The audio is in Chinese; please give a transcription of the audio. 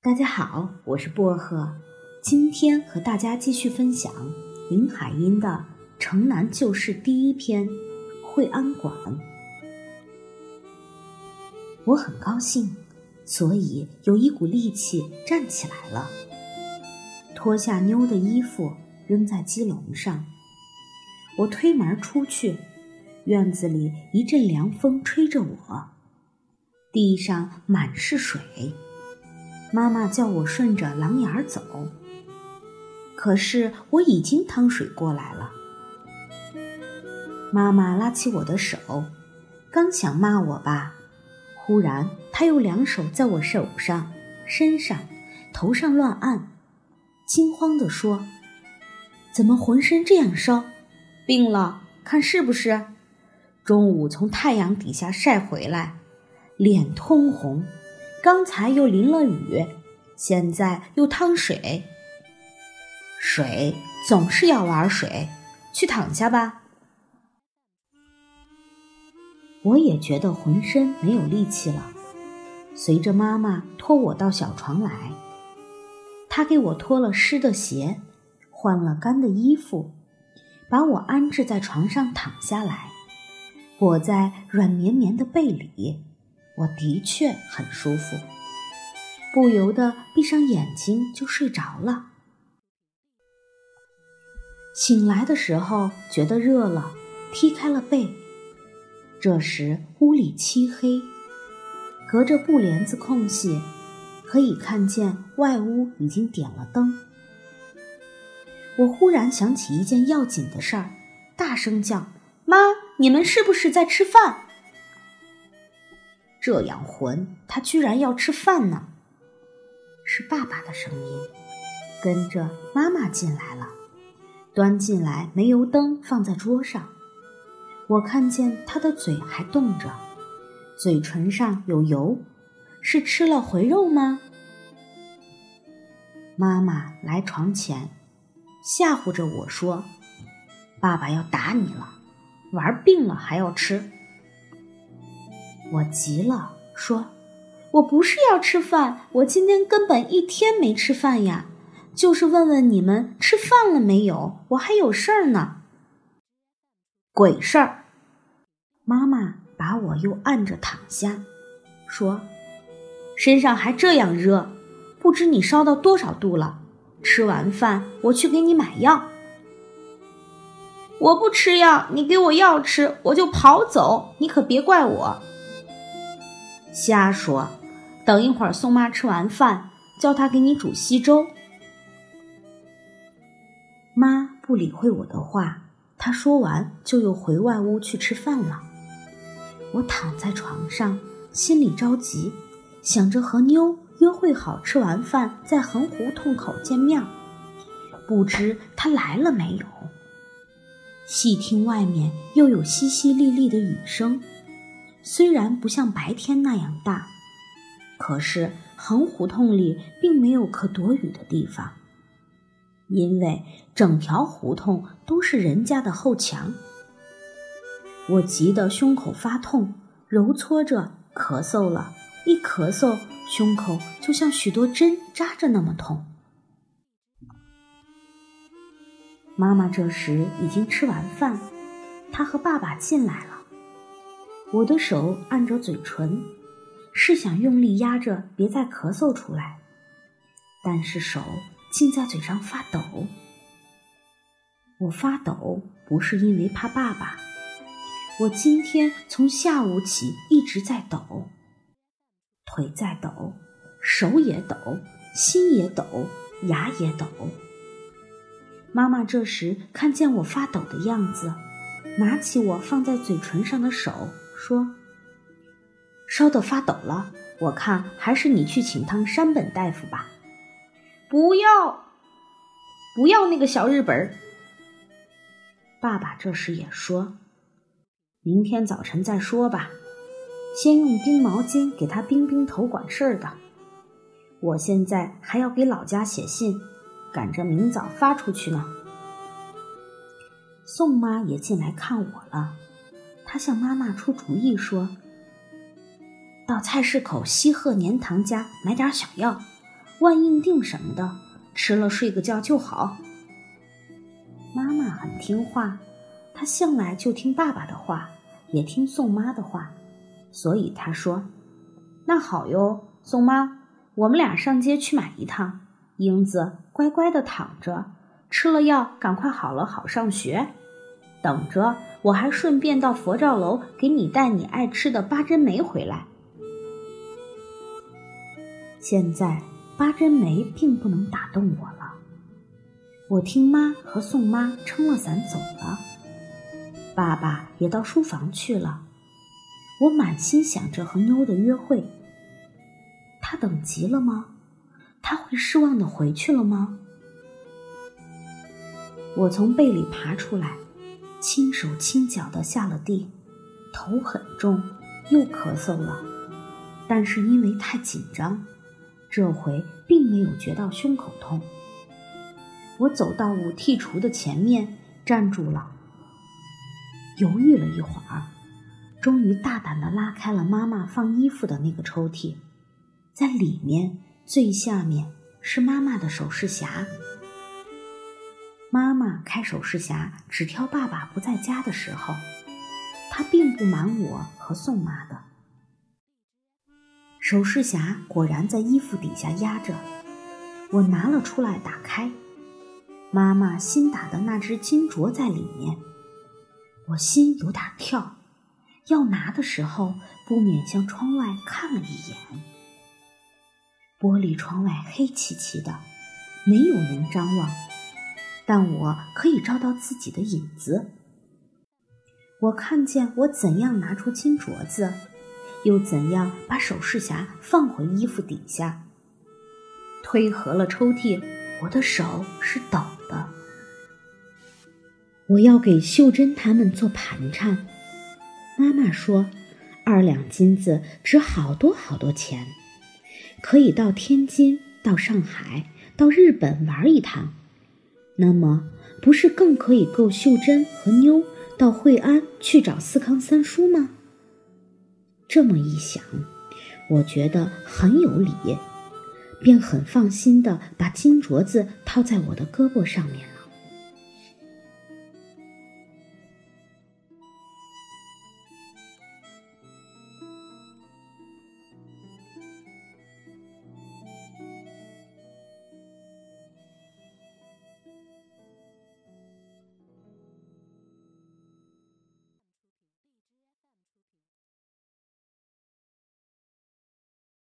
大家好，我是薄荷，今天和大家继续分享林海音的《城南旧事》第一篇《惠安馆》。我很高兴，所以有一股力气站起来了，脱下妞的衣服扔在鸡笼上。我推门出去，院子里一阵凉风吹着我，地上满是水。妈妈叫我顺着廊檐走，可是我已经趟水过来了。妈妈拉起我的手，刚想骂我吧，忽然她又两手在我手上、身上、头上乱按，惊慌地说：“怎么浑身这样烧？病了？看是不是？中午从太阳底下晒回来，脸通红。”刚才又淋了雨，现在又趟水。水总是要玩水，去躺下吧。我也觉得浑身没有力气了，随着妈妈拖我到小床来。她给我脱了湿的鞋，换了干的衣服，把我安置在床上躺下来，裹在软绵绵的被里。我的确很舒服，不由得闭上眼睛就睡着了。醒来的时候觉得热了，踢开了被。这时屋里漆黑，隔着布帘子空隙，可以看见外屋已经点了灯。我忽然想起一件要紧的事儿，大声叫：“妈，你们是不是在吃饭？”这样混，他居然要吃饭呢！是爸爸的声音，跟着妈妈进来了，端进来煤油灯放在桌上。我看见他的嘴还动着，嘴唇上有油，是吃了回肉吗？妈妈来床前，吓唬着我说：“爸爸要打你了，玩病了还要吃。”我急了，说：“我不是要吃饭，我今天根本一天没吃饭呀，就是问问你们吃饭了没有，我还有事儿呢。”鬼事儿！妈妈把我又按着躺下，说：“身上还这样热，不知你烧到多少度了。吃完饭我去给你买药。”我不吃药，你给我药吃，我就跑走，你可别怪我。瞎说！等一会儿，宋妈吃完饭，叫她给你煮稀粥。妈不理会我的话，她说完就又回外屋去吃饭了。我躺在床上，心里着急，想着和妞约会好，吃完饭在横胡同口见面。不知她来了没有？细听外面又有淅淅沥沥的雨声。虽然不像白天那样大，可是横胡同里并没有可躲雨的地方，因为整条胡同都是人家的后墙。我急得胸口发痛，揉搓着咳嗽了，一咳嗽，胸口就像许多针扎着那么痛。妈妈这时已经吃完饭，她和爸爸进来了。我的手按着嘴唇，是想用力压着，别再咳嗽出来，但是手竟在嘴上发抖。我发抖不是因为怕爸爸，我今天从下午起一直在抖，腿在抖，手也抖，心也抖，牙也抖。妈妈这时看见我发抖的样子，拿起我放在嘴唇上的手。说：“烧得发抖了，我看还是你去请趟山本大夫吧。”不要，不要那个小日本。爸爸这时也说：“明天早晨再说吧，先用冰毛巾给他冰冰头，管事儿的。我现在还要给老家写信，赶着明早发出去呢。”宋妈也进来看我了。他向妈妈出主意说：“到菜市口西鹤年堂家买点小药，万应锭什么的，吃了睡个觉就好。妈妈很听话，她向来就听爸爸的话，也听宋妈的话，所以她说：“那好哟，宋妈，我们俩上街去买一趟。英子乖乖的躺着，吃了药赶快好了，好上学。等着，我还顺便到佛照楼给你带你爱吃的八珍梅回来。”现在八珍梅并不能打动我了。我听妈和宋妈撑了伞走了，爸爸也到书房去了。我满心想着和妞的约会。他等急了吗？他会失望的回去了吗？我从被里爬出来，轻手轻脚的下了地，头很重，又咳嗽了，但是因为太紧张。这回并没有觉到胸口痛。我走到五屉橱的前面站住了，犹豫了一会儿，终于大胆的拉开了妈妈放衣服的那个抽屉，在里面最下面是妈妈的首饰匣。妈妈开首饰匣只挑爸爸不在家的时候，她并不瞒我和宋妈的。首饰匣果然在衣服底下压着，我拿了出来，打开，妈妈新打的那只金镯在里面，我心有点跳，要拿的时候不免向窗外看了一眼。玻璃窗外黑漆漆的，没有人张望，但我可以照到自己的影子。我看见我怎样拿出金镯子。又怎样把首饰匣放回衣服底下？推合了抽屉，我的手是抖的。我要给秀珍他们做盘缠。妈妈说，二两金子值好多好多钱，可以到天津、到上海、到日本玩一趟。那么，不是更可以够秀珍和妞到惠安去找四康三叔吗？这么一想，我觉得很有理，便很放心的把金镯子套在我的胳膊上面